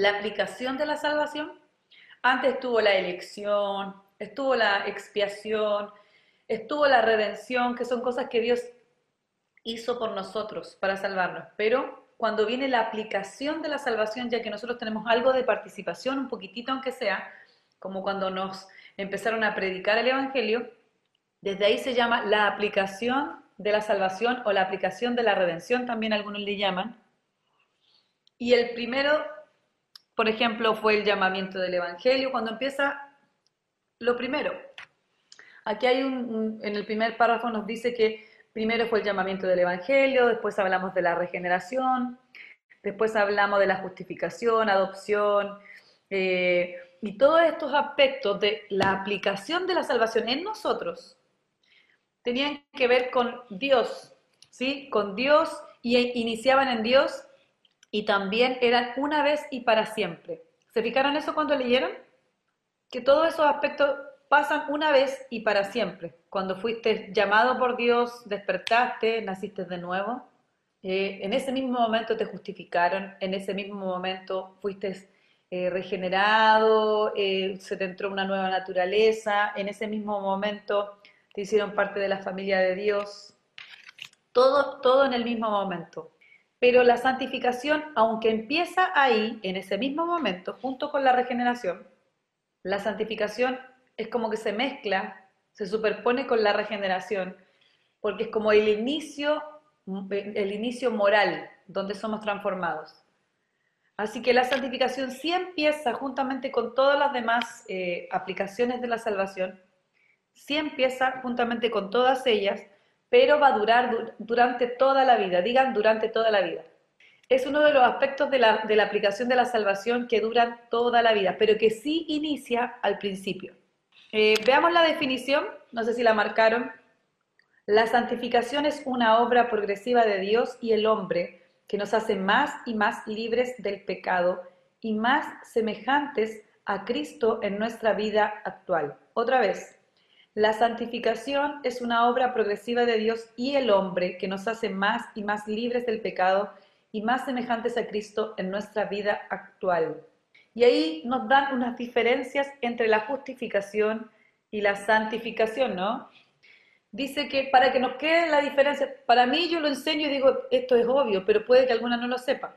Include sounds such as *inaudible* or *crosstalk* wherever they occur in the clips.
la aplicación de la salvación. Antes estuvo la elección, estuvo la expiación, estuvo la redención, que son cosas que Dios hizo por nosotros para salvarnos. Pero cuando viene la aplicación de la salvación, ya que nosotros tenemos algo de participación, un poquitito aunque sea, como cuando nos empezaron a predicar el Evangelio, desde ahí se llama la aplicación de la salvación o la aplicación de la redención, también algunos le llaman. Y el primero, por ejemplo, fue el llamamiento del Evangelio, cuando empieza lo primero. Aquí hay un, en el primer párrafo nos dice que primero fue el llamamiento del Evangelio, después hablamos de la regeneración, después hablamos de la justificación, adopción, eh, y todos estos aspectos de la aplicación de la salvación en nosotros tenían que ver con Dios, ¿sí? Con Dios y iniciaban en Dios y también eran una vez y para siempre. ¿Se fijaron eso cuando leyeron? Que todos esos aspectos pasan una vez y para siempre. Cuando fuiste llamado por Dios, despertaste, naciste de nuevo, eh, en ese mismo momento te justificaron, en ese mismo momento fuiste eh, regenerado, eh, se te entró una nueva naturaleza, en ese mismo momento te hicieron parte de la familia de Dios, todo, todo en el mismo momento. Pero la santificación, aunque empieza ahí, en ese mismo momento, junto con la regeneración, la santificación es como que se mezcla, se superpone con la regeneración, porque es como el inicio, el inicio moral donde somos transformados. Así que la santificación sí empieza juntamente con todas las demás eh, aplicaciones de la salvación, sí empieza juntamente con todas ellas, pero va a durar durante toda la vida, digan durante toda la vida. Es uno de los aspectos de la, aplicación de la salvación que duran toda la vida, pero que sí inicia al principio. Eh, veamos la definición, no sé si la marcaron. La santificación es una obra progresiva de Dios y el hombre que nos hace más y más libres del pecado y más semejantes a Cristo en nuestra vida actual. Otra vez, la santificación es una obra progresiva de Dios y el hombre que nos hace más y más libres del pecado y más semejantes a Cristo en nuestra vida actual. Y ahí nos dan unas diferencias entre la justificación y la santificación, ¿no? dice que para que nos quede la diferencia, para mí yo lo enseño y digo, esto es obvio, pero puede que alguna no lo sepa.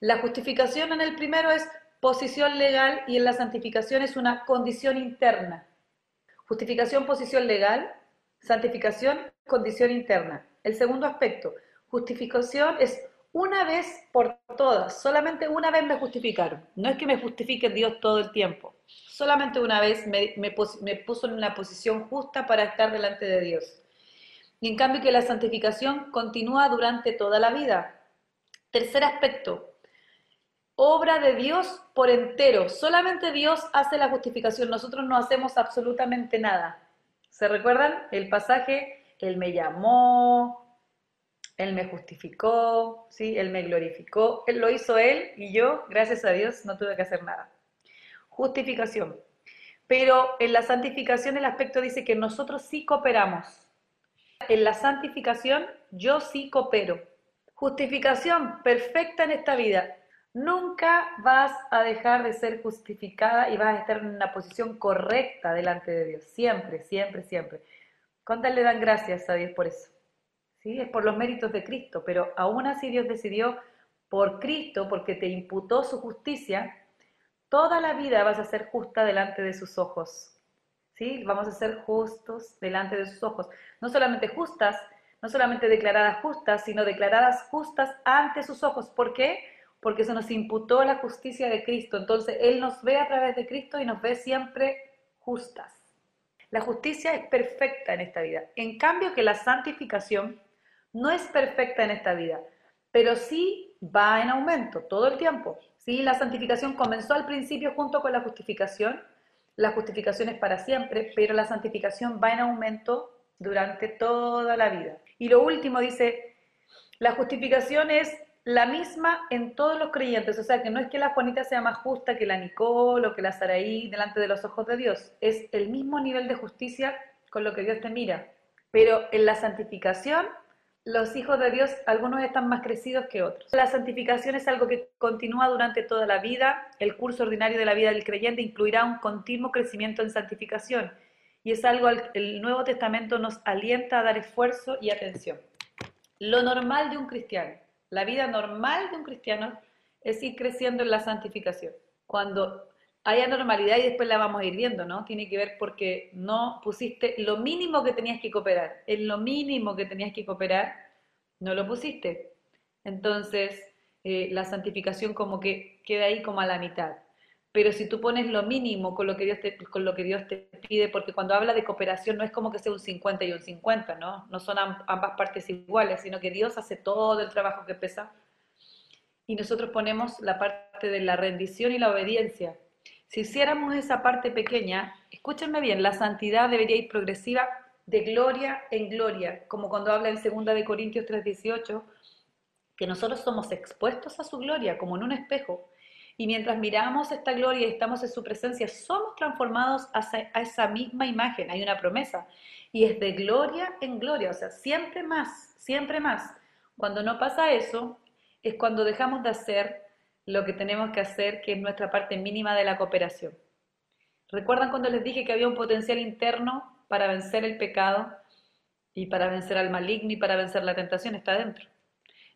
La justificación en el primero es posición legal y en la santificación es una condición interna. Justificación, posición legal, santificación, condición interna. El segundo aspecto, justificación es una vez por todas, solamente una vez me justificaron. No es que me justifique Dios todo el tiempo, solamente una vez me, puso en una posición justa para estar delante de Dios. Y en cambio que la santificación continúa durante toda la vida. Tercer aspecto, obra de Dios por entero. Solamente Dios hace la justificación, nosotros no hacemos absolutamente nada. ¿Se recuerdan el pasaje? Él me llamó, él me justificó, ¿sí? Él me glorificó, Él lo hizo Él y yo, gracias a Dios, no tuve que hacer nada. Justificación. Pero en la santificación el aspecto dice que nosotros sí cooperamos. En la santificación yo sí coopero. Justificación perfecta en esta vida. Nunca vas a dejar de ser justificada y vas a estar en una posición correcta delante de Dios. Siempre, siempre, siempre. ¿Cuántas le dan gracias a Dios por eso? ¿sí? Es por los méritos de Cristo, pero aún así Dios decidió por Cristo, porque te imputó su justicia, toda la vida vas a ser justa delante de sus ojos. ¿Sí? Vamos a ser justos delante de sus ojos. No solamente justas, no solamente declaradas justas, sino declaradas justas ante sus ojos. ¿Por qué? Porque se nos imputó la justicia de Cristo. Entonces Él nos ve a través de Cristo y nos ve siempre justas. La justicia es perfecta en esta vida. En cambio que la santificación no es perfecta en esta vida, pero sí va en aumento todo el tiempo. ¿sí? La santificación comenzó al principio junto con la justificación. La justificación es para siempre, pero la santificación va en aumento durante toda la vida. Y lo último dice, la justificación es la misma en todos los creyentes, o sea que no es que la Juanita sea más justa que la Nicole o que la Saraí delante de los ojos de Dios, es el mismo nivel de justicia con lo que Dios te mira. Pero en la santificación los hijos de Dios, algunos están más crecidos que otros. La santificación es algo que continúa durante toda la vida. El curso ordinario de la vida del creyente incluirá un continuo crecimiento en santificación. Y es algo al el Nuevo Testamento nos alienta a dar esfuerzo y atención. Lo normal de un cristiano, la vida normal de un cristiano es ir creciendo en la santificación. Cuando hay anormalidad y después la vamos a ir viendo, ¿no? Tiene que ver porque no pusiste lo mínimo que tenías que cooperar. En lo mínimo que tenías que cooperar, no lo pusiste. Entonces, eh, la santificación como que queda ahí como a la mitad. Pero si tú pones lo mínimo con lo que Dios te, con lo que Dios te pide, porque cuando habla de cooperación no es como que sea un 50 y un 50, ¿no? No son ambas partes iguales, sino que Dios hace todo el trabajo que pesa. Y nosotros ponemos la parte de la rendición y la obediencia si hiciéramos esa parte pequeña, escúchenme bien, la santidad debería ir progresiva de gloria en gloria, como cuando habla en 2 de Corintios 3:18, que nosotros somos expuestos a su gloria como en un espejo, y mientras miramos esta gloria y estamos en su presencia, somos transformados a esa misma imagen. Hay una promesa. Y es de gloria en gloria, o sea, siempre más, siempre más. Cuando no pasa eso, es cuando dejamos de hacer lo que tenemos que hacer, que es nuestra parte mínima de la cooperación. ¿Recuerdan cuando les dije que había un potencial interno para vencer el pecado y para vencer al maligno y para vencer la tentación? Está dentro.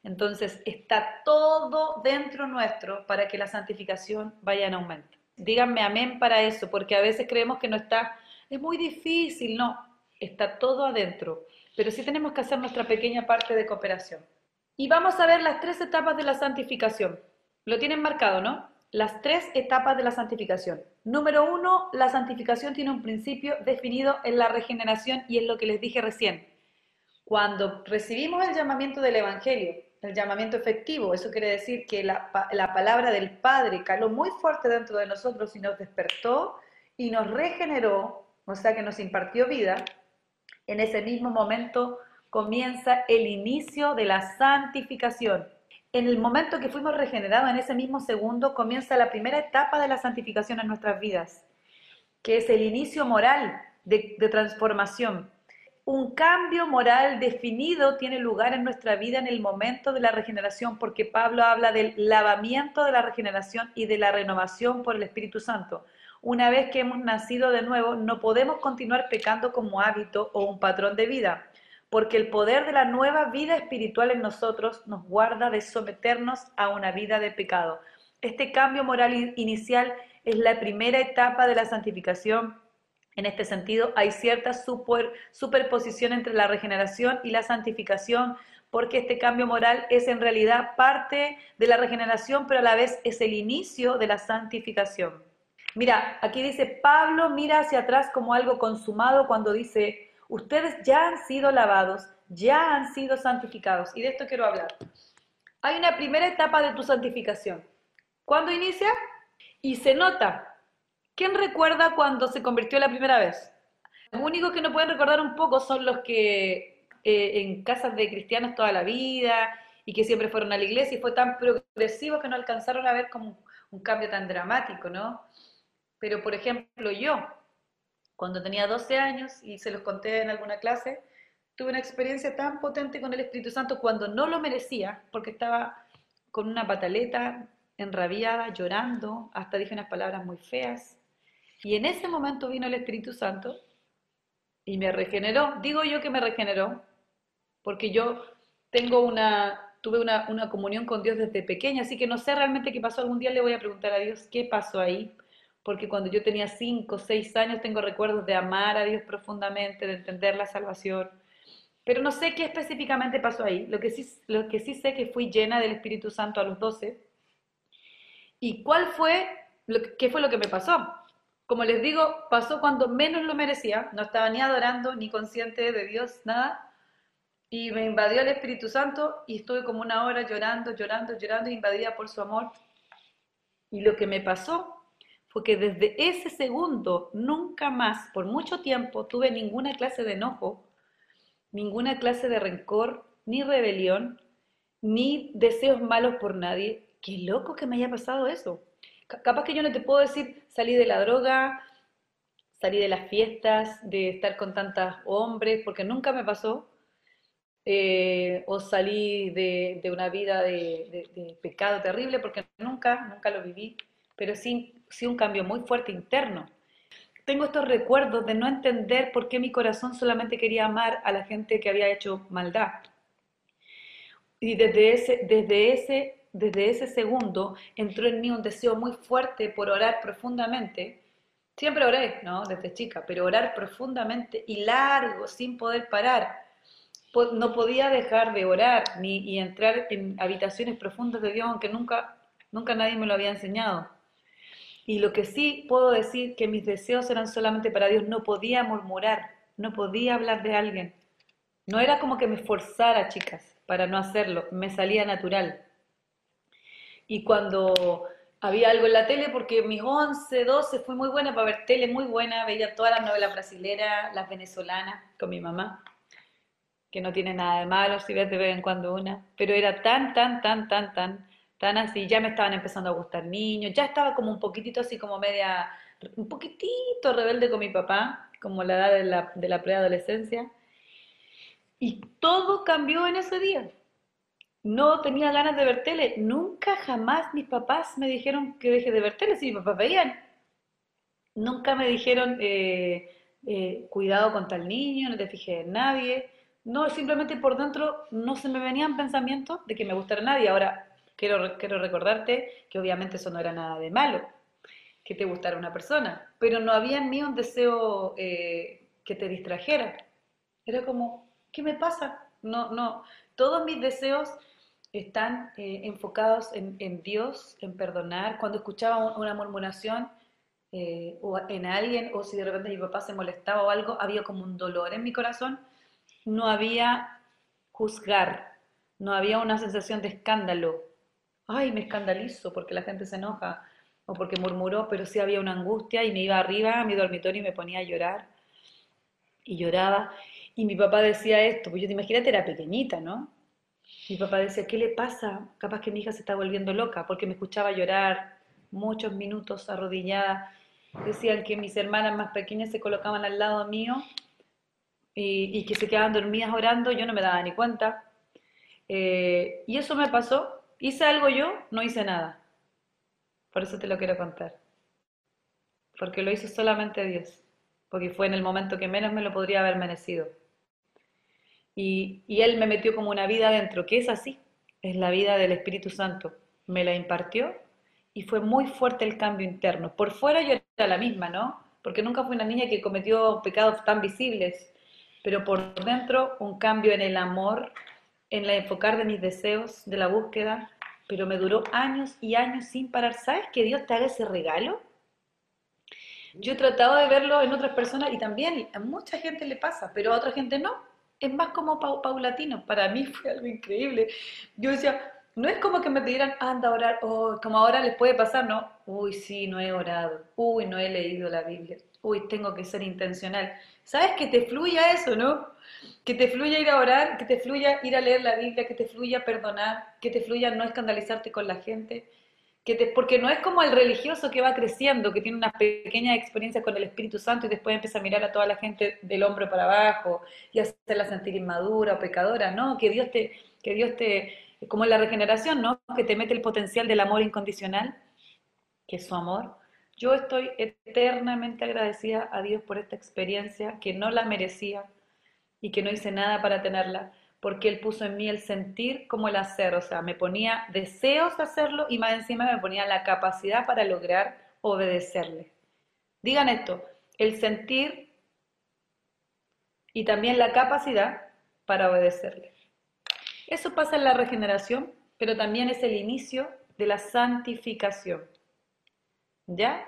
Entonces, está todo dentro nuestro para que la santificación vaya en aumento. Díganme amén para eso, porque a veces creemos que no está, es muy difícil, no, está todo adentro, pero sí tenemos que hacer nuestra pequeña parte de cooperación. Y vamos a ver las tres etapas de la santificación. Lo tienen marcado, ¿no? Las tres etapas de la santificación. Número uno, la santificación tiene un principio definido en la regeneración y es lo que les dije recién. Cuando recibimos el llamamiento del Evangelio, el llamamiento efectivo, eso quiere decir que la, la palabra del Padre caló muy fuerte dentro de nosotros y nos despertó y nos regeneró, o sea que nos impartió vida, en ese mismo momento comienza el inicio de la santificación. En el momento que fuimos regenerados, en ese mismo segundo, comienza la primera etapa de la santificación en nuestras vidas, que es el inicio moral de, transformación. Un cambio moral definido tiene lugar en nuestra vida en el momento de la regeneración, porque Pablo habla del lavamiento de la regeneración y de la renovación por el Espíritu Santo. Una vez que hemos nacido de nuevo, no podemos continuar pecando como hábito o un patrón de vida porque el poder de la nueva vida espiritual en nosotros nos guarda de someternos a una vida de pecado. Este cambio moral inicial es la primera etapa de la santificación. En este sentido, hay cierta superposición entre la regeneración y la santificación, porque este cambio moral es en realidad parte de la regeneración, pero a la vez es el inicio de la santificación. Mira, aquí dice, Pablo mira hacia atrás como algo consumado cuando dice, Ustedes ya han sido lavados, ya han sido santificados. Y de esto quiero hablar. Hay una primera etapa de tu santificación. ¿Cuándo inicia? Y se nota. ¿Quién recuerda cuando se convirtió la primera vez? Los únicos que no pueden recordar un poco son los que eh, en casas de cristianos toda la vida y que siempre fueron a la iglesia y fue tan progresivo que no alcanzaron a ver como un cambio tan dramático, ¿no? Pero por ejemplo yo, cuando tenía 12 años, y se los conté en alguna clase, tuve una experiencia tan potente con el Espíritu Santo cuando no lo merecía, porque estaba con una pataleta, enrabiada, llorando, hasta dije unas palabras muy feas. Y en ese momento vino el Espíritu Santo y me regeneró. Digo yo que me regeneró, porque yo tengo una, tuve una, una comunión con Dios desde pequeña, así que no sé realmente qué pasó. Algún día le voy a preguntar a Dios qué pasó ahí, porque cuando yo tenía 5 o 6 años tengo recuerdos de amar a Dios profundamente, de entender la salvación, pero no sé qué específicamente pasó ahí. Lo que sí, lo que sí sé que fui llena del Espíritu Santo a los 12. ¿Y cuál fue, qué fue lo que me pasó? Como les digo, pasó cuando menos lo merecía, no estaba ni adorando, ni consciente de Dios, nada, y me invadió el Espíritu Santo y estuve como una hora llorando, llorando, llorando, invadida por su amor. Y lo que me pasó porque desde ese segundo nunca más, por mucho tiempo, tuve ninguna clase de enojo, ninguna clase de rencor, ni rebelión, ni deseos malos por nadie. Qué loco que me haya pasado eso. Capaz que yo no te puedo decir, salí de la droga, salí de las fiestas, de estar con tantos hombres, porque nunca me pasó. eh, o salí de, una vida de, pecado terrible, porque nunca, nunca lo viví, pero sí, un cambio muy fuerte interno. Tengo estos recuerdos de no entender por qué mi corazón solamente quería amar a la gente que había hecho maldad. Y desde ese, desde ese, desde ese segundo entró en mí un deseo muy fuerte por orar profundamente. Siempre oré, ¿no? Desde chica, pero orar profundamente y largo, sin poder parar no podía dejar de orar ni y entrar en habitaciones profundas de Dios, aunque nunca, nunca nadie me lo había enseñado. Y lo que sí puedo decir que mis deseos eran solamente para Dios, no podía murmurar, no podía hablar de alguien. No era como que me esforzara, chicas, para no hacerlo, me salía natural. Y cuando había algo en la tele, porque mis 11, 12 fue muy buena para ver tele, muy buena, veía todas las novelas brasileras, las venezolanas, con mi mamá que no tiene nada de malo si ves de vez en cuando una, pero era tan, tan, tan, tan, tan, tan así, ya me estaban empezando a gustar niños, ya estaba como un poquitito así como media, un poquitito rebelde con mi papá, como la edad de la, de la preadolescencia, y todo cambió en ese día. No tenía ganas de ver tele, nunca jamás mis papás me dijeron que deje de ver tele, si mis papás veían. Nunca me dijeron, eh, eh, cuidado con tal niño, no te fijes en nadie no, simplemente por dentro no se me venían pensamientos de que me gustara nadie. Ahora, quiero, quiero recordarte que obviamente eso no era nada de malo, que te gustara una persona, pero no había en mí un deseo eh, que te distrajera. Era como, ¿qué me pasa? No, no, todos mis deseos están eh, enfocados en, Dios, en perdonar. Cuando escuchaba una murmuración eh, o en alguien, o si de repente mi papá se molestaba o algo, había como un dolor en mi corazón no había juzgar, no había una sensación de escándalo. Ay, me escandalizo porque la gente se enoja o porque murmuró, pero sí había una angustia y me iba arriba a mi dormitorio y me ponía a llorar. Y lloraba. Y mi papá decía esto, pues yo te imagínate, era pequeñita, ¿no? Mi papá decía, ¿qué le pasa? Capaz que mi hija se está volviendo loca, porque me escuchaba llorar muchos minutos arrodillada. Decían que mis hermanas más pequeñas se colocaban al lado mío y, que se quedaban dormidas orando, yo no me daba ni cuenta. Eh, y eso me pasó. ¿Hice algo yo? No hice nada. Por eso te lo quiero contar. Porque lo hizo solamente Dios. Porque fue en el momento que menos me lo podría haber merecido. Y, Él me metió como una vida adentro, que es así. Es la vida del Espíritu Santo. Me la impartió y fue muy fuerte el cambio interno. Por fuera yo era la misma, ¿no? Porque nunca fui una niña que cometió pecados tan visibles pero por dentro un cambio en el amor, en la enfocar de mis deseos, de la búsqueda, pero me duró años y años sin parar. ¿Sabes que Dios te haga ese regalo? Yo he tratado de verlo en otras personas y también a mucha gente le pasa, pero a otra gente no. Es más como paulatino. Para mí *laughs* fue algo increíble. Yo decía, no es como que me pidieran, anda a orar, oh, como ahora les puede pasar, no. Uy, sí, no he orado. Uy, no he leído la Biblia. Uy, tengo que ser intencional. ¿Sabes? Que te fluya eso, ¿no? Que te fluya ir a orar, que te fluya ir a leer la Biblia, que te fluya perdonar, que te fluya no escandalizarte con la gente. Que porque no es como el religioso que va creciendo, que tiene una pequeña experiencia con el Espíritu Santo y después empieza a mirar a toda la gente del hombro para abajo y hacerla sentir inmadura o pecadora, ¿no? Que Dios te, que Dios te, como la regeneración, ¿no? Que te mete el potencial del amor incondicional, que es su amor yo estoy eternamente agradecida a Dios por esta experiencia que no la merecía y que no hice nada para tenerla, porque Él puso en mí el sentir como el hacer, o sea, me ponía deseos de hacerlo y más encima me ponía la capacidad para lograr obedecerle. Digan esto, el sentir y también la capacidad para obedecerle. Eso pasa en la regeneración, pero también es el inicio de la santificación. ¿Ya?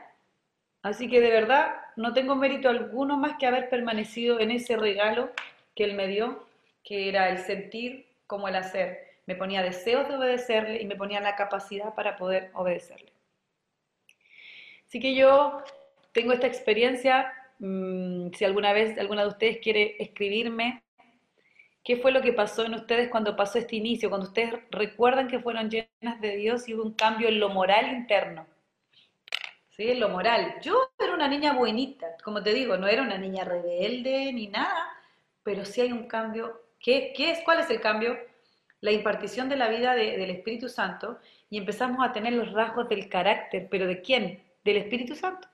Así que de verdad no tengo mérito alguno más que haber permanecido en ese regalo que Él me dio, que era el sentir como el hacer. Me ponía deseos de obedecerle y me ponía la capacidad para poder obedecerle. Así que yo tengo esta experiencia, mm, si alguna vez alguna de ustedes quiere escribirme, ¿qué fue lo que pasó en ustedes cuando pasó este inicio? Cuando ustedes recuerdan que fueron llenas de Dios y hubo un cambio en lo moral interno ¿sí? En lo moral. Yo era una niña buenita, como te digo, no era una niña rebelde ni nada, pero sí hay un cambio ¿Qué, es, ¿Cuál es el cambio? La impartición de la vida del Espíritu Santo y empezamos a tener los rasgos del carácter, pero ¿de quién? Del Espíritu Santo.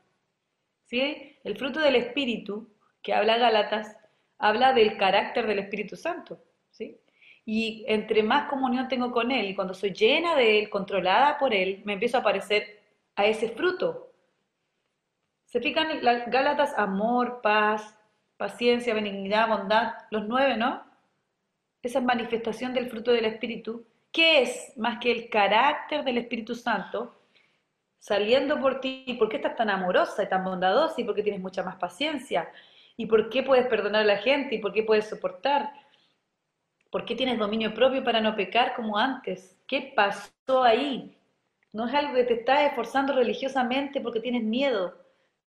¿Sí? El fruto del Espíritu que habla Gálatas habla del carácter del Espíritu Santo. ¿sí? Y entre más comunión tengo con Él y cuando soy llena de Él, controlada por Él, me empiezo a parecer a ese fruto. ¿Se fijan? Gálatas, amor, paz, paciencia, benignidad, bondad, los nueve, ¿no? Esa manifestación del fruto del Espíritu, ¿qué es más que el carácter del Espíritu Santo saliendo por ti? ¿Por qué estás tan amorosa y tan bondadosa y por qué tienes mucha más paciencia? ¿Y por qué puedes perdonar a la gente? ¿Y por qué puedes soportar? ¿Por qué tienes dominio propio para no pecar como antes? ¿Qué pasó ahí? No es algo que te estás esforzando religiosamente porque tienes miedo.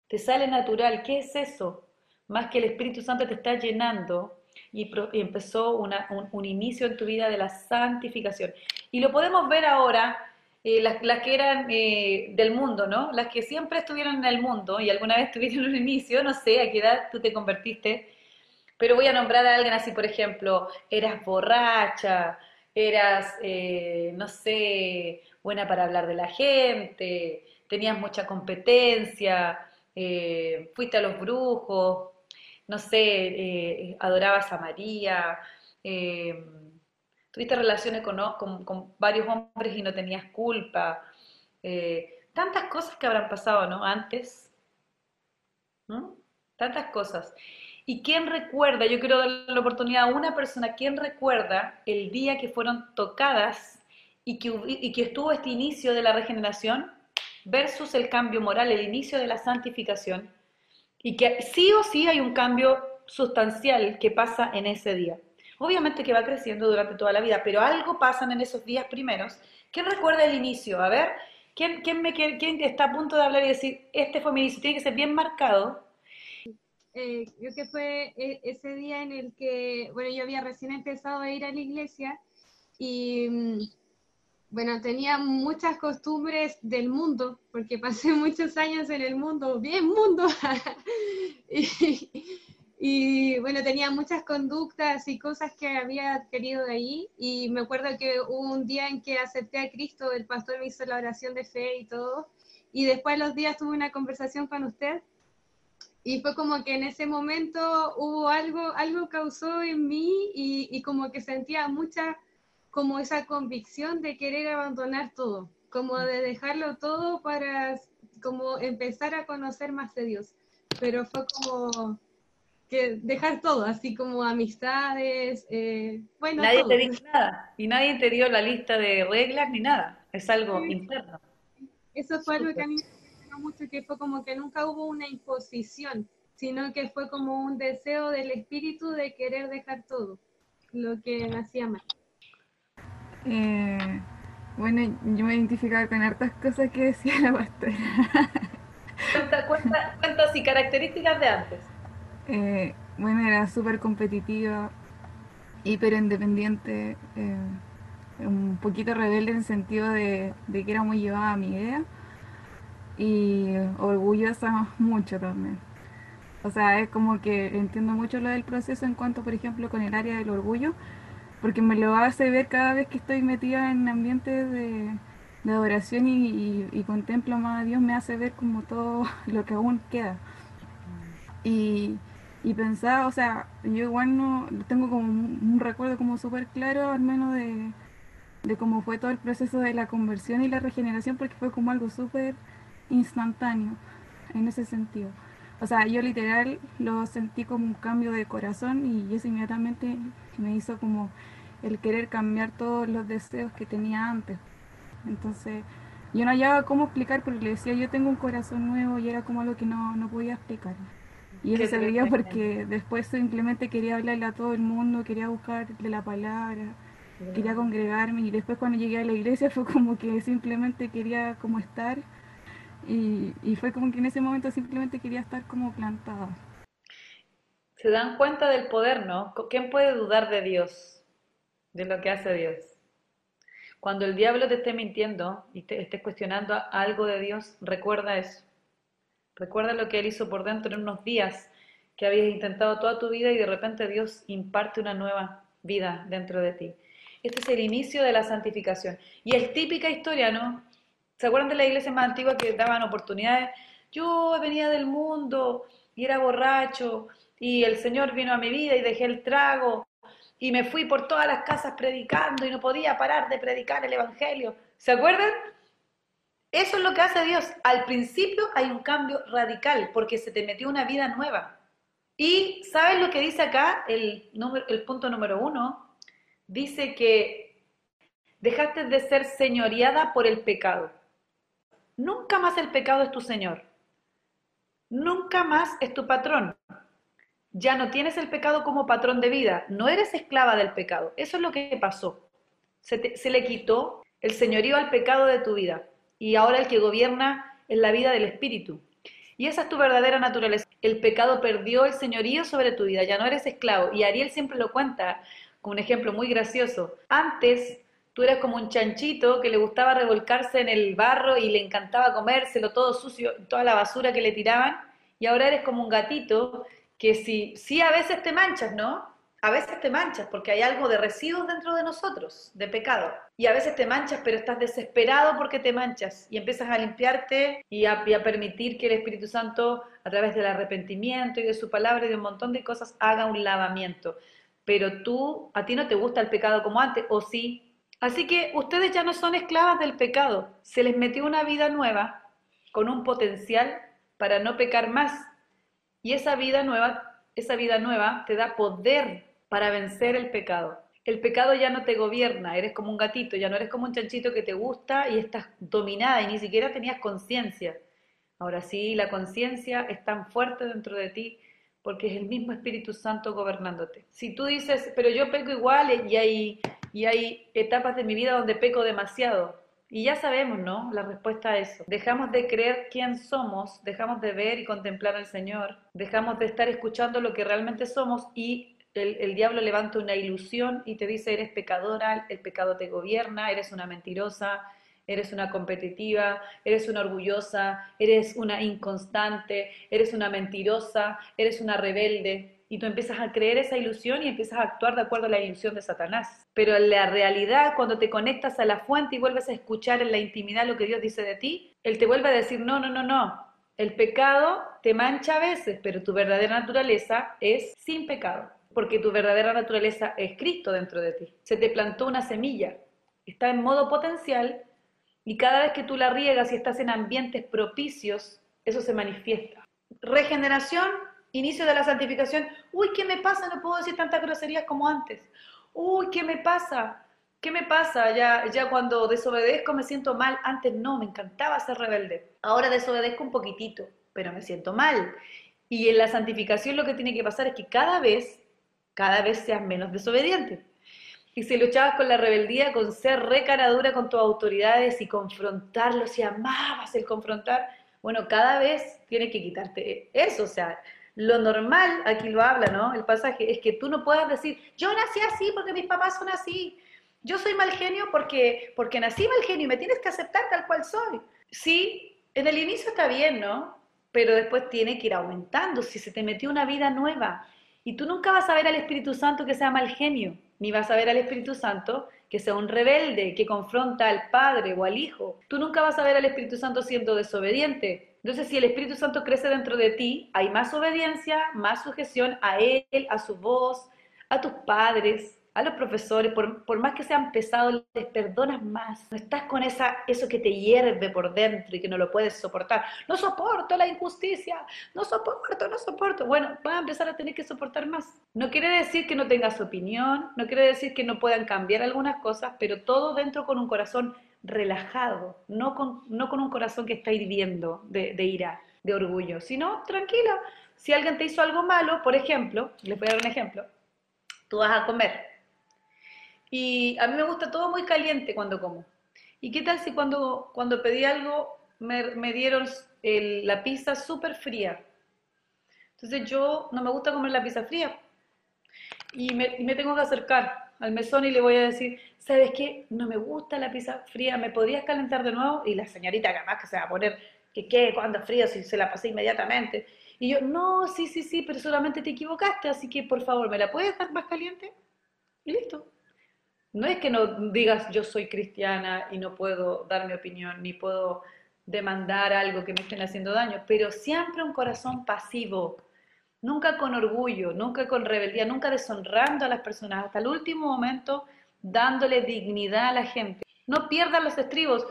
Te sale natural. ¿Qué es eso? Más que el Espíritu Santo te está llenando y, empezó un, inicio en tu vida de la santificación. Y lo podemos ver ahora, eh, las, que eran eh, del mundo, ¿no? Las que siempre estuvieron en el mundo y alguna vez tuvieron un inicio, no sé a qué edad tú te convertiste pero voy a nombrar a alguien así, por ejemplo, eras borracha, eras, eh, no sé, buena para hablar de la gente, tenías mucha competencia, fuiste a los brujos, no sé, eh, adorabas a María, tuviste relaciones con, varios hombres y no tenías culpa. tantas cosas que habrán pasado, ¿no? Antes. Tantas cosas. ¿Y quién recuerda? Yo quiero darle la oportunidad a una persona, ¿quién recuerda el día que fueron tocadas y que, y que estuvo este inicio de la regeneración versus el cambio moral, el inicio de la santificación? Y que sí o sí hay un cambio sustancial que pasa en ese día. Obviamente que va creciendo durante toda la vida, pero algo pasa en esos días primeros. ¿Quién recuerda el inicio? A ver, ¿quién, quién, me, quién está a punto de hablar y decir, este fue mi inicio? Tiene que ser bien marcado eh, creo que fue eh, ese día en el que, bueno, yo había recién empezado a ir a la iglesia y, mm, bueno, tenía muchas costumbres del mundo, porque pasé *laughs* muchos años en el mundo, bien mundo, *laughs* y, bueno, tenía muchas conductas y cosas que había adquirido de ahí, y me acuerdo que hubo un día en que acepté a Cristo, el pastor me hizo la oración de fe y todo, y después los días tuve una conversación con usted, y fue como que en ese momento hubo algo, algo causó en mí y, como que sentía mucha, como esa convicción de querer abandonar todo, como de dejarlo todo para como empezar a conocer más de Dios. Pero fue como que dejar todo, así como amistades, eh, bueno. Nadie te dijo nada y nadie te dio la lista de reglas ni nada, es algo interno. Eso fue algo que a mí mucho que fue como que nunca hubo una imposición, sino que fue como un deseo del espíritu de querer dejar todo lo que me hacía mal. Eh, bueno, yo me identificaba con hartas cosas que decía la pastora. *laughs* cuenta, cuenta, y características de antes. Eh, bueno, era súper competitiva, hiper independiente, eh, un poquito rebelde en el sentido de, de que era muy llevada a mi idea y orgullosa mucho también. O sea, es como que entiendo mucho lo del proceso en cuanto, por ejemplo, con el área del orgullo, porque me lo hace ver cada vez que estoy metida en ambientes de, adoración y, contemplo más a Dios, me hace ver como todo *laughs* lo que aún queda. Y, y pensar, o sea, yo igual no tengo como un, recuerdo como súper claro, al menos de, de cómo fue todo el proceso de la conversión y la regeneración, porque fue como algo súper instantáneo en ese sentido. O sea, yo literal lo sentí como un cambio de corazón y eso inmediatamente me hizo como el querer cambiar todos los deseos que tenía antes. Entonces, yo no hallaba cómo explicar porque le decía, yo tengo un corazón nuevo y era como algo que no, no podía explicar. Y eso se veía porque después simplemente quería hablarle a todo el mundo, quería buscarle la palabra, quería congregarme y después cuando llegué a la iglesia *laughs* fue como que simplemente quería como estar y, fue como que en ese momento simplemente quería estar como plantada. Se dan cuenta del poder, ¿no? ¿Quién puede dudar de Dios? De lo que hace Dios. Cuando el diablo te esté mintiendo y te esté cuestionando algo de Dios, recuerda eso. Recuerda lo que Él hizo por dentro en unos días que habías intentado toda tu vida y de repente Dios imparte una nueva vida dentro de ti. Este es el inicio de la santificación. Y es típica historia, ¿no? ¿Se acuerdan de la iglesia más antigua que daban oportunidades? Yo venía del mundo y era borracho y el Señor vino a mi vida y dejé el trago y me fui por todas las casas predicando y no podía parar de predicar el Evangelio. ¿Se acuerdan? Eso es lo que hace Dios. Al principio hay un cambio radical porque se te metió una vida nueva. Y ¿sabes lo que dice acá? El, el punto número uno. Dice que dejaste de ser señoreada por el pecado. Nunca más el pecado es tu Señor. Nunca más es tu patrón. Ya no tienes el pecado como patrón de vida. No eres esclava del pecado. Eso es lo que pasó. Se, le quitó el señorío al pecado de tu vida. Y ahora el que gobierna es la vida del Espíritu. Y esa es tu verdadera naturaleza. El pecado perdió el señorío sobre tu vida, ya no eres esclavo. Y Ariel siempre lo cuenta con un ejemplo muy gracioso. Antes tú eras como un chanchito que le gustaba revolcarse en el barro y le encantaba comérselo todo sucio, toda la basura que le tiraban. Y ahora eres como un gatito que si, sí a veces te manchas, ¿no? A veces te manchas porque hay algo de residuos dentro de nosotros, de pecado. Y a veces te manchas, pero estás desesperado porque te manchas y empiezas a limpiarte y a, y a, permitir que el Espíritu Santo, a través del arrepentimiento y de su palabra y de un montón de cosas, haga un lavamiento. Pero tú, a ti no te gusta el pecado como antes, o sí. Así que ustedes ya no son esclavas del pecado. Se les metió una vida nueva con un potencial para no pecar más. Y esa vida nueva, esa vida nueva te da poder para vencer el pecado. El pecado ya no te gobierna, eres como un gatito, ya no eres como un chanchito que te gusta y estás dominada y ni siquiera tenías conciencia. Ahora sí, la conciencia es tan fuerte dentro de ti porque es el mismo Espíritu Santo gobernándote. Si tú dices, pero yo peco igual y hay, y hay etapas de mi vida donde peco demasiado, y ya sabemos, ¿no? La respuesta a eso. Dejamos de creer quién somos, dejamos de ver y contemplar al Señor, dejamos de estar escuchando lo que realmente somos y el, diablo levanta una ilusión y te dice, eres pecadora, el pecado te gobierna, eres una mentirosa, eres una competitiva, eres una orgullosa, eres una inconstante, eres una mentirosa, eres una rebelde. Y tú empiezas a creer esa ilusión y empiezas a actuar de acuerdo a la ilusión de Satanás. Pero en la realidad, cuando te conectas a la fuente y vuelves a escuchar en la intimidad lo que Dios dice de ti, Él te vuelve a decir, no, no, no, no. El pecado te mancha a veces, pero tu verdadera naturaleza es sin pecado porque tu verdadera naturaleza es Cristo dentro de ti. Se te plantó una semilla, está en modo potencial y cada vez que tú la riegas y estás en ambientes propicios, eso se manifiesta. Regeneración, inicio de la santificación. Uy, ¿qué me pasa? No puedo decir tantas groserías como antes. Uy, ¿qué me pasa? ¿Qué me pasa? Ya, ya cuando desobedezco me siento mal. Antes no, me encantaba ser rebelde. Ahora desobedezco un poquitito, pero me siento mal. Y en la santificación lo que tiene que pasar es que cada vez cada vez seas menos desobediente. Y si luchabas con la rebeldía, con ser recaradura con tus autoridades y confrontarlos y amabas el confrontar, bueno, cada vez tienes que quitarte eso. O sea, lo normal, aquí lo habla, ¿no? El pasaje es que tú no puedas decir, yo nací así porque mis papás son así. Yo soy mal genio porque, porque nací mal genio y me tienes que aceptar tal cual soy. Sí, en el inicio está bien, ¿no? Pero después tiene que ir aumentando. Si se te metió una vida nueva, y tú nunca vas a ver al Espíritu Santo que sea mal genio, ni vas a ver al Espíritu Santo que sea un rebelde, que confronta al Padre o al Hijo. Tú nunca vas a ver al Espíritu Santo siendo desobediente. Entonces, si el Espíritu Santo crece dentro de ti, hay más obediencia, más sujeción a Él, a su voz, a tus padres, a los profesores, por, más que sean pesados, les perdonas más. No estás con esa, eso que te hierve por dentro y que no lo puedes soportar. No soporto la injusticia, no soporto, no soporto. Bueno, vas a empezar a tener que soportar más. No quiere decir que no tengas opinión, no quiere decir que no puedan cambiar algunas cosas, pero todo dentro con un corazón relajado, no con, no con un corazón que está hirviendo de, ira, de orgullo, sino tranquila. Si alguien te hizo algo malo, por ejemplo, les voy a dar un ejemplo, tú vas a comer y a mí me gusta todo muy caliente cuando como. ¿Y qué tal si cuando, cuando pedí algo me, dieron la pizza súper fría? Entonces yo no me gusta comer la pizza fría. Y me, tengo que acercar al mesón y le voy a decir, ¿sabes qué? No me gusta la pizza fría, ¿me podrías calentar de nuevo? Y la señorita capaz que se va a poner, que qué, cuando fría, si se la pasé inmediatamente. Y yo, no, sí, sí, sí, pero solamente te equivocaste, así que por favor, ¿me la puedes dar más caliente? Y listo. No es que no digas yo soy cristiana y no puedo dar mi opinión, ni puedo demandar algo que me estén haciendo daño, pero siempre un corazón pasivo, nunca con orgullo, nunca con rebeldía, nunca deshonrando a las personas, hasta el último momento dándole dignidad a la gente. No pierdas los estribos,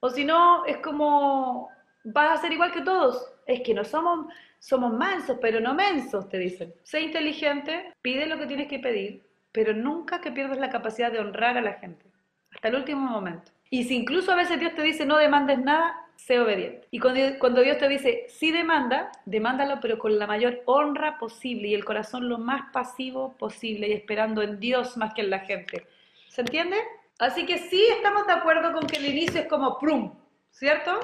o si no, es como vas a ser igual que todos. Es que no somos, somos mansos, pero no mensos, te dicen. Sé inteligente, pide lo que tienes que pedir, pero nunca que pierdas la capacidad de honrar a la gente, hasta el último momento. Y si incluso a veces Dios te dice no demandes nada, sé obediente. Y cuando, Dios te dice, sí demanda, demándalo, pero con la mayor honra posible y el corazón lo más pasivo posible y esperando en Dios más que en la gente. ¿Se entiende? Así que sí estamos de acuerdo con que el inicio es como prum, ¿cierto?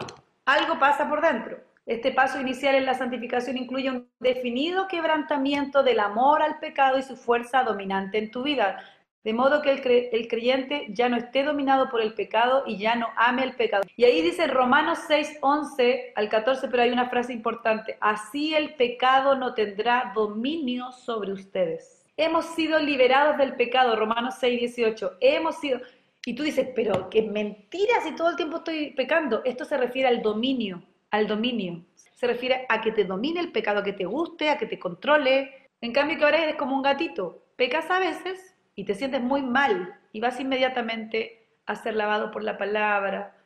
Algo pasa por dentro. Este paso inicial en la santificación incluye un definido quebrantamiento del amor al pecado y su fuerza dominante en tu vida. De modo que el, creyente ya no esté dominado por el pecado y ya no ame el pecado. Y ahí dice Romanos 6, 11 al 14, pero hay una frase importante. Así el pecado no tendrá dominio sobre ustedes. Hemos sido liberados del pecado, Romanos 6, 18. Hemos sido... Y tú dices, pero qué mentira si todo el tiempo estoy pecando. Esto se refiere al dominio, al dominio. Se refiere a que te domine el pecado, a que te guste, a que te controle. En cambio que ahora eres como un gatito. Pecas a veces, y te sientes muy mal y vas inmediatamente a ser lavado por la palabra,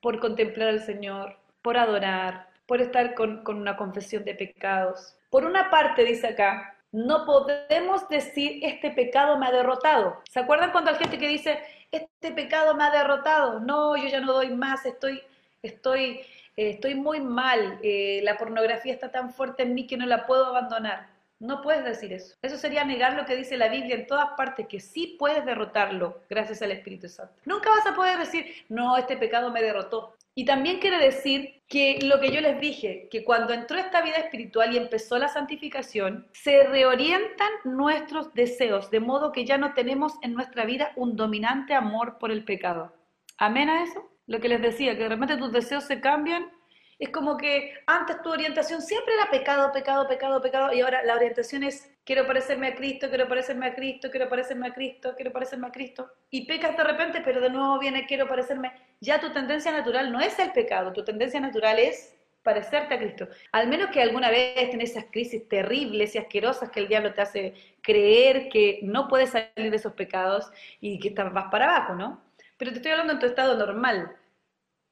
por contemplar al Señor, por adorar, por estar con, una confesión de pecados. Por una parte, dice acá, no podemos decir este pecado me ha derrotado. ¿Se acuerdan cuando hay gente que dice este pecado me ha derrotado? No, yo ya no doy más, estoy, estoy, eh, estoy muy mal, eh, la pornografía está tan fuerte en mí que no la puedo abandonar. No puedes decir eso. Eso sería negar lo que dice la Biblia en todas partes, que sí puedes derrotarlo gracias al Espíritu Santo. Nunca vas a poder decir, no, este pecado me derrotó. Y también quiere decir que lo que yo les dije, que cuando entró esta vida espiritual y empezó la santificación, se reorientan nuestros deseos, de modo que ya no tenemos en nuestra vida un dominante amor por el pecado. ¿Amén a eso? Lo que les decía, que de repente tus deseos se cambian es como que antes tu orientación siempre era pecado, pecado, pecado, pecado, y ahora la orientación es quiero parecerme a Cristo, quiero parecerme a Cristo, quiero parecerme a Cristo, quiero parecerme a Cristo. Y pecas de repente, pero de nuevo viene quiero parecerme. Ya tu tendencia natural no es el pecado, tu tendencia natural es parecerte a Cristo. Al menos que alguna vez tenés esas crisis terribles y asquerosas que el diablo te hace creer que no puedes salir de esos pecados y que vas para abajo, ¿no? Pero te estoy hablando en tu estado normal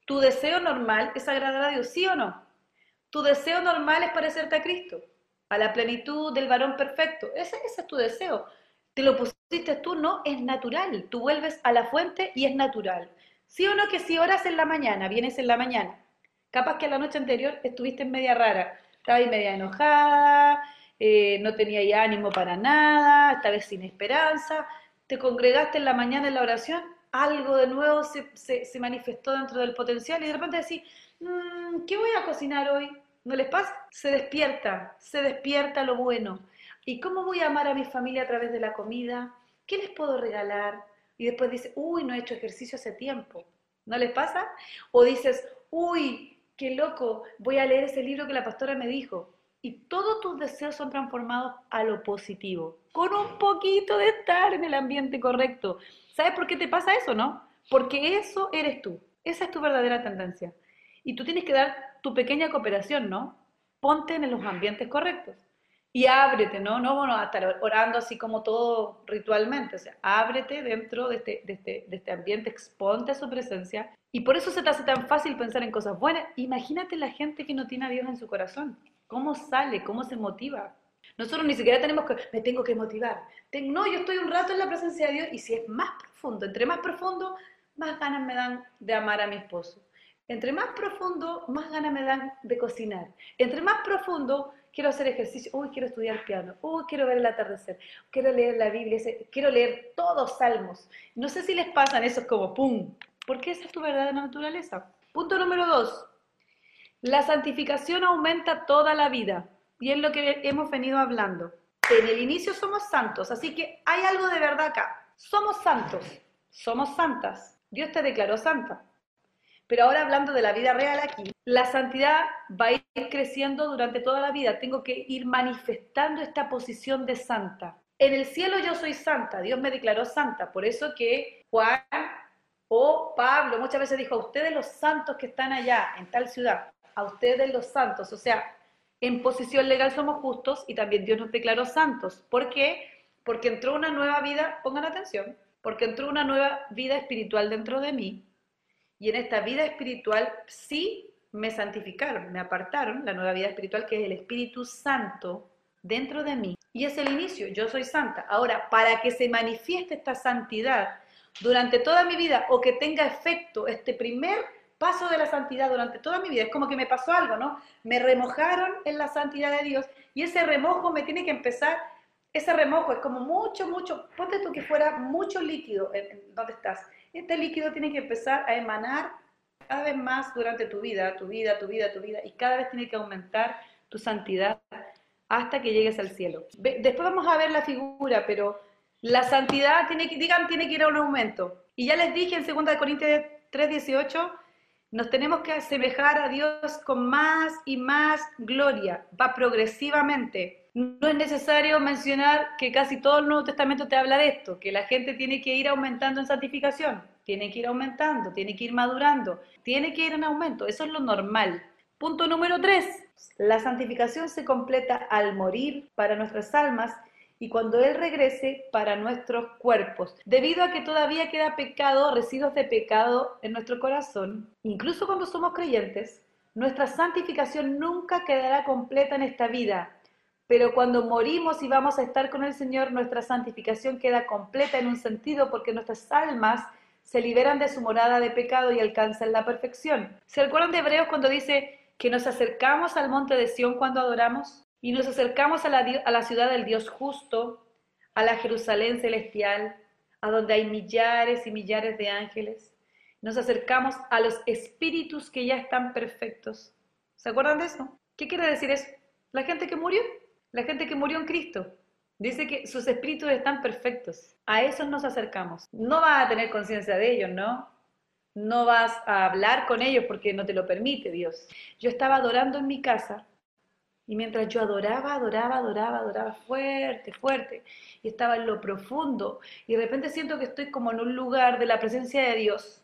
¿Tu deseo normal es agradar a Dios, sí o no? Tu deseo normal es parecerte a Cristo, a la plenitud del varón perfecto. Ese, es tu deseo. Te lo pusiste tú, no, es natural. Tú vuelves a la fuente y es natural. ¿Sí o no que si oras en la mañana, vienes en la mañana? Capaz que la noche anterior estuviste en media rara, estabas media enojada, eh, no tenía ánimo para nada, estabas sin esperanza, te congregaste en la mañana en la oración algo de nuevo se, se, manifestó dentro del potencial y de repente decís, mm, ¿qué voy a cocinar hoy? ¿No les pasa? Se despierta, se despierta lo bueno. ¿Y cómo voy a amar a mi familia a través de la comida? ¿Qué les puedo regalar? Y después dice, uy, no he hecho ejercicio hace tiempo. ¿No les pasa? O dices, uy, qué loco, voy a leer ese libro que la pastora me dijo. Y todos tus deseos son transformados a lo positivo, con un poquito de estar en el ambiente correcto. ¿Sabes por qué te pasa eso, no? Porque eso eres tú. Esa es tu verdadera tendencia. Y tú tienes que dar tu pequeña cooperación, ¿no? Ponte en los ambientes correctos. Y ábrete, ¿no? No bueno, a estar orando así como todo ritualmente. O sea, ábrete dentro de este, de este, de este ambiente, exponte a su presencia. Y por eso se te hace tan fácil pensar en cosas buenas. Imagínate la gente que no tiene a Dios en su corazón. ¿Cómo sale? ¿Cómo se motiva? Nosotros ni siquiera tenemos que, me tengo que motivar. no, yo estoy un rato en la presencia de Dios y si es más profundo, entre más profundo, más ganas me dan de amar a mi esposo. Entre más profundo, más ganas me dan de cocinar. Entre más profundo, quiero hacer ejercicio. Uy, quiero estudiar piano. Uy, quiero ver el atardecer. Quiero leer la Biblia. Quiero leer todos salmos. No sé si les pasan esos como pum. Porque esa es tu verdadera naturaleza. Punto número dos. La santificación aumenta toda la vida y es lo que hemos venido hablando. En el inicio somos santos, así que hay algo de verdad acá. Somos santos, somos santas. Dios te declaró santa. Pero ahora hablando de la vida real aquí, la santidad va a ir creciendo durante toda la vida. Tengo que ir manifestando esta posición de santa. En el cielo yo soy santa, Dios me declaró santa, por eso que Juan o Pablo muchas veces dijo, a ustedes los santos que están allá, en tal ciudad, a ustedes los santos, o sea, en posición legal somos justos y también Dios nos declaró santos. ¿Por qué? Porque entró una nueva vida, pongan atención, porque entró una nueva vida espiritual dentro de mí. Y en esta vida espiritual sí me santificaron, me apartaron la nueva vida espiritual que es el Espíritu Santo dentro de mí. Y es el inicio, yo soy santa. Ahora, para que se manifieste esta santidad durante toda mi vida o que tenga efecto este primer paso de la santidad durante toda mi vida. Es como que me pasó algo, ¿no? Me remojaron en la santidad de Dios y ese remojo me tiene que empezar, ese remojo es como mucho, mucho, ponte tú que fuera mucho líquido en, donde estás. Este líquido tiene que empezar a emanar cada vez más durante tu vida, tu vida, tu vida, tu vida, y cada vez tiene que aumentar tu santidad hasta que llegues al cielo. Después vamos a ver la figura, pero la santidad tiene que, digan, tiene que ir a un aumento. Y ya les dije en 2 Corintios 3:18, nos tenemos que asemejar a Dios con más y más gloria, va progresivamente. No es necesario mencionar que casi todo el Nuevo Testamento te habla de esto, que la gente tiene que ir aumentando en santificación, tiene que ir aumentando, tiene que ir madurando, tiene que ir en aumento, eso es lo normal. Punto número tres, la santificación se completa al morir para nuestras almas y cuando Él regrese para nuestros cuerpos. Debido a que todavía queda pecado, residuos de pecado en nuestro corazón, incluso cuando somos creyentes, nuestra santificación nunca quedará completa en esta vida. Pero cuando morimos y vamos a estar con el Señor, nuestra santificación queda completa en un sentido porque nuestras almas se liberan de su morada de pecado y alcanzan la perfección. ¿Se acuerdan de Hebreos cuando dice que nos acercamos al monte de Sión cuando adoramos? Y nos acercamos a la, ciudad del Dios justo, a la Jerusalén celestial, a donde hay millares y millares de ángeles. Nos acercamos a los espíritus que ya están perfectos. ¿Se acuerdan de eso? ¿Qué quiere decir eso? La gente que murió, la gente que murió en Cristo. Dice que sus espíritus están perfectos. A esos nos acercamos. No vas a tener conciencia de ellos, ¿no? No vas a hablar con ellos porque no te lo permite Dios. Yo estaba adorando en mi casa y mientras yo adoraba, adoraba, adoraba, adoraba fuerte, fuerte, y estaba en lo profundo, y de repente siento que estoy como en un lugar de la presencia de Dios,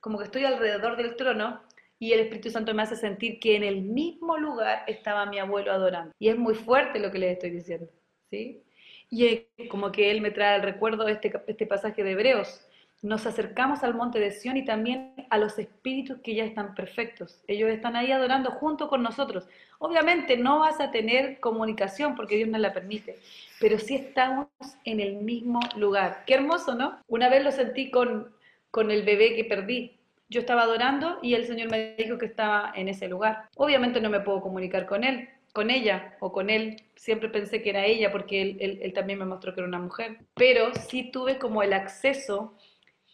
como que estoy alrededor del trono, y el Espíritu Santo me hace sentir que en el mismo lugar estaba mi abuelo adorando. Y es muy fuerte lo que les estoy diciendo, ¿sí? Y como que él me trae el recuerdo de este, este pasaje de Hebreos, nos acercamos al monte de Sión y también a los espíritus que ya están perfectos. Ellos están ahí adorando junto con nosotros. Obviamente no vas a tener comunicación porque Dios no la permite, pero sí estamos en el mismo lugar. Qué hermoso, ¿no? Una vez lo sentí con, con el bebé que perdí. Yo estaba adorando y el Señor me dijo que estaba en ese lugar. Obviamente no me puedo comunicar con él, con ella o con él. Siempre pensé que era ella porque él, él, él también me mostró que era una mujer. Pero sí tuve como el acceso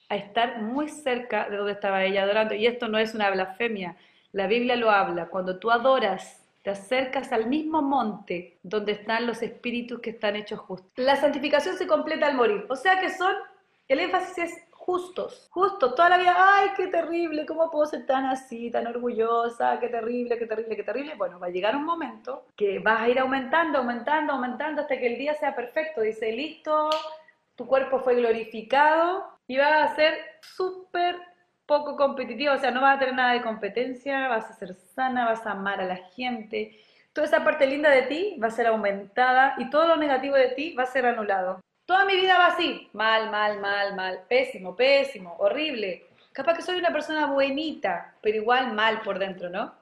a estar muy cerca de donde estaba ella adorando. Y esto no es una blasfemia, la Biblia lo habla. Cuando tú adoras, te acercas al mismo monte donde están los espíritus que están hechos justos. La santificación se completa al morir. O sea que son, el énfasis es justos, justos, toda la vida, ay, qué terrible, ¿cómo puedo ser tan así, tan orgullosa? Qué terrible, qué terrible, qué terrible. Bueno, va a llegar un momento que vas a ir aumentando, aumentando, aumentando hasta que el día sea perfecto. Dice, listo, tu cuerpo fue glorificado y vas a ser súper poco competitivo, o sea, no vas a tener nada de competencia, vas a ser sana, vas a amar a la gente. Toda esa parte linda de ti va a ser aumentada y todo lo negativo de ti va a ser anulado. Toda mi vida va así, mal, mal, mal, mal, pésimo, pésimo, horrible. Capaz que soy una persona buenita, pero igual mal por dentro, ¿no?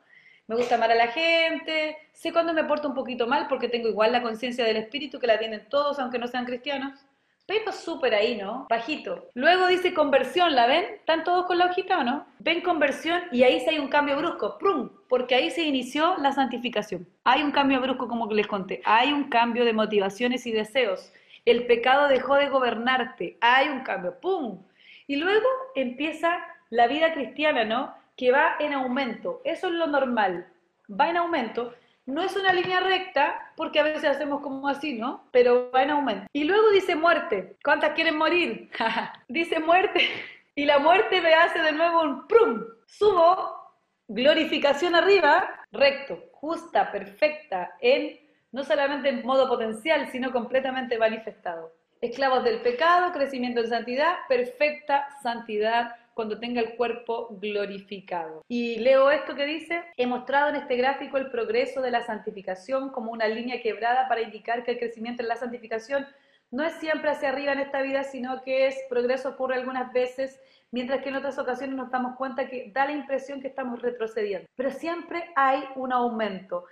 Me gusta amar a la gente, sé cuando me porto un poquito mal porque tengo igual la conciencia del espíritu que la tienen todos, aunque no sean cristianos. Pero súper ahí, ¿no? Bajito. Luego dice conversión, ¿la ven? ¿Están todos con la hojita o no? Ven conversión y ahí sí hay un cambio brusco, ¡prum! Porque ahí se inició la santificación. Hay un cambio brusco, como les conté. Hay un cambio de motivaciones y deseos. El pecado dejó de gobernarte. Hay un cambio, ¡pum! Y luego empieza la vida cristiana, ¿no? Que va en aumento. Eso es lo normal. Va en aumento no es una línea recta, porque a veces hacemos como así, ¿no? Pero va en aumento. Y luego dice muerte. ¿Cuántas quieren morir? *laughs* dice muerte. Y la muerte me hace de nuevo un prum. Subo, glorificación arriba, recto, justa, perfecta, en no solamente en modo potencial, sino completamente manifestado. Esclavos del pecado, crecimiento en santidad, perfecta santidad cuando tenga el cuerpo glorificado. Y leo esto que dice, he mostrado en este gráfico el progreso de la santificación como una línea quebrada para indicar que el crecimiento en la santificación no es siempre hacia arriba en esta vida, sino que es progreso ocurre algunas veces, mientras que en otras ocasiones nos damos cuenta que da la impresión que estamos retrocediendo. Pero siempre hay un aumento.